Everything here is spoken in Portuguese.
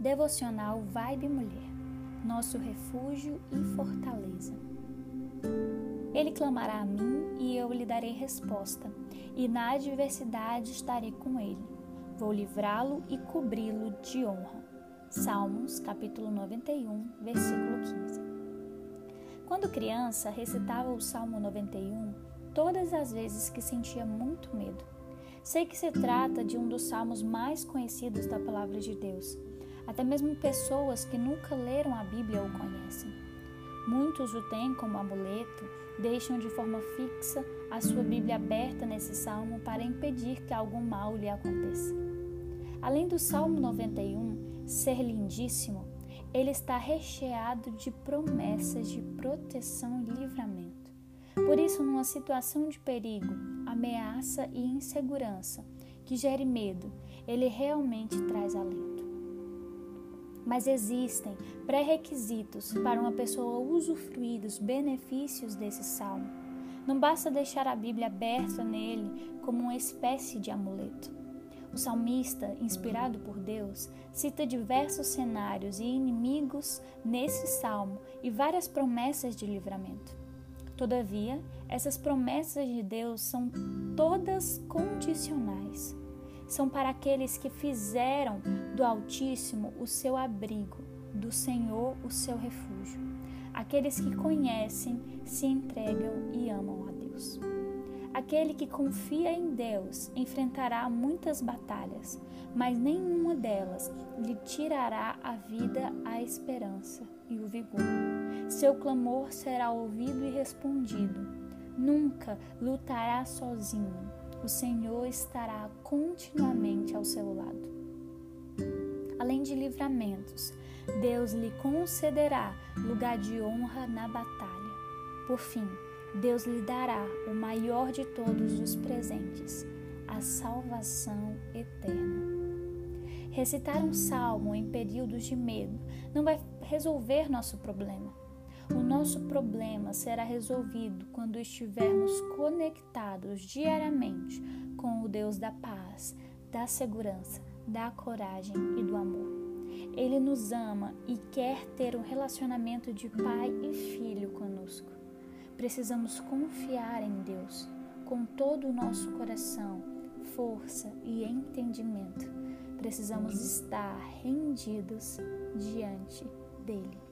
Devocional Vibe Mulher, nosso refúgio e fortaleza. Ele clamará a mim e eu lhe darei resposta, e na adversidade estarei com ele. Vou livrá-lo e cobri-lo de honra. Salmos, capítulo 91, versículo 15. Quando criança, recitava o Salmo 91 todas as vezes que sentia muito medo. Sei que se trata de um dos salmos mais conhecidos da palavra de Deus. Até mesmo pessoas que nunca leram a Bíblia o conhecem. Muitos o têm como amuleto, deixam de forma fixa a sua Bíblia aberta nesse salmo para impedir que algum mal lhe aconteça. Além do Salmo 91 ser lindíssimo, ele está recheado de promessas de proteção e livramento. Por isso, numa situação de perigo, ameaça e insegurança que gere medo, ele realmente traz alento. Mas existem pré-requisitos para uma pessoa usufruir dos benefícios desse salmo. Não basta deixar a Bíblia aberta nele como uma espécie de amuleto. O salmista, inspirado por Deus, cita diversos cenários e inimigos nesse salmo e várias promessas de livramento. Todavia, essas promessas de Deus são todas condicionais são para aqueles que fizeram do Altíssimo o seu abrigo, do Senhor o seu refúgio. Aqueles que conhecem, se entregam e amam a Deus. Aquele que confia em Deus enfrentará muitas batalhas, mas nenhuma delas lhe tirará a vida, a esperança e o vigor. Seu clamor será ouvido e respondido. Nunca lutará sozinho o Senhor estará continuamente ao seu lado. Além de livramentos, Deus lhe concederá lugar de honra na batalha. Por fim, Deus lhe dará o maior de todos os presentes, a salvação eterna. Recitar um salmo em períodos de medo não vai resolver nosso problema o nosso problema será resolvido quando estivermos conectados diariamente com o Deus da paz, da segurança, da coragem e do amor. Ele nos ama e quer ter um relacionamento de pai e filho conosco. Precisamos confiar em Deus com todo o nosso coração, força e entendimento. Precisamos estar rendidos diante dele.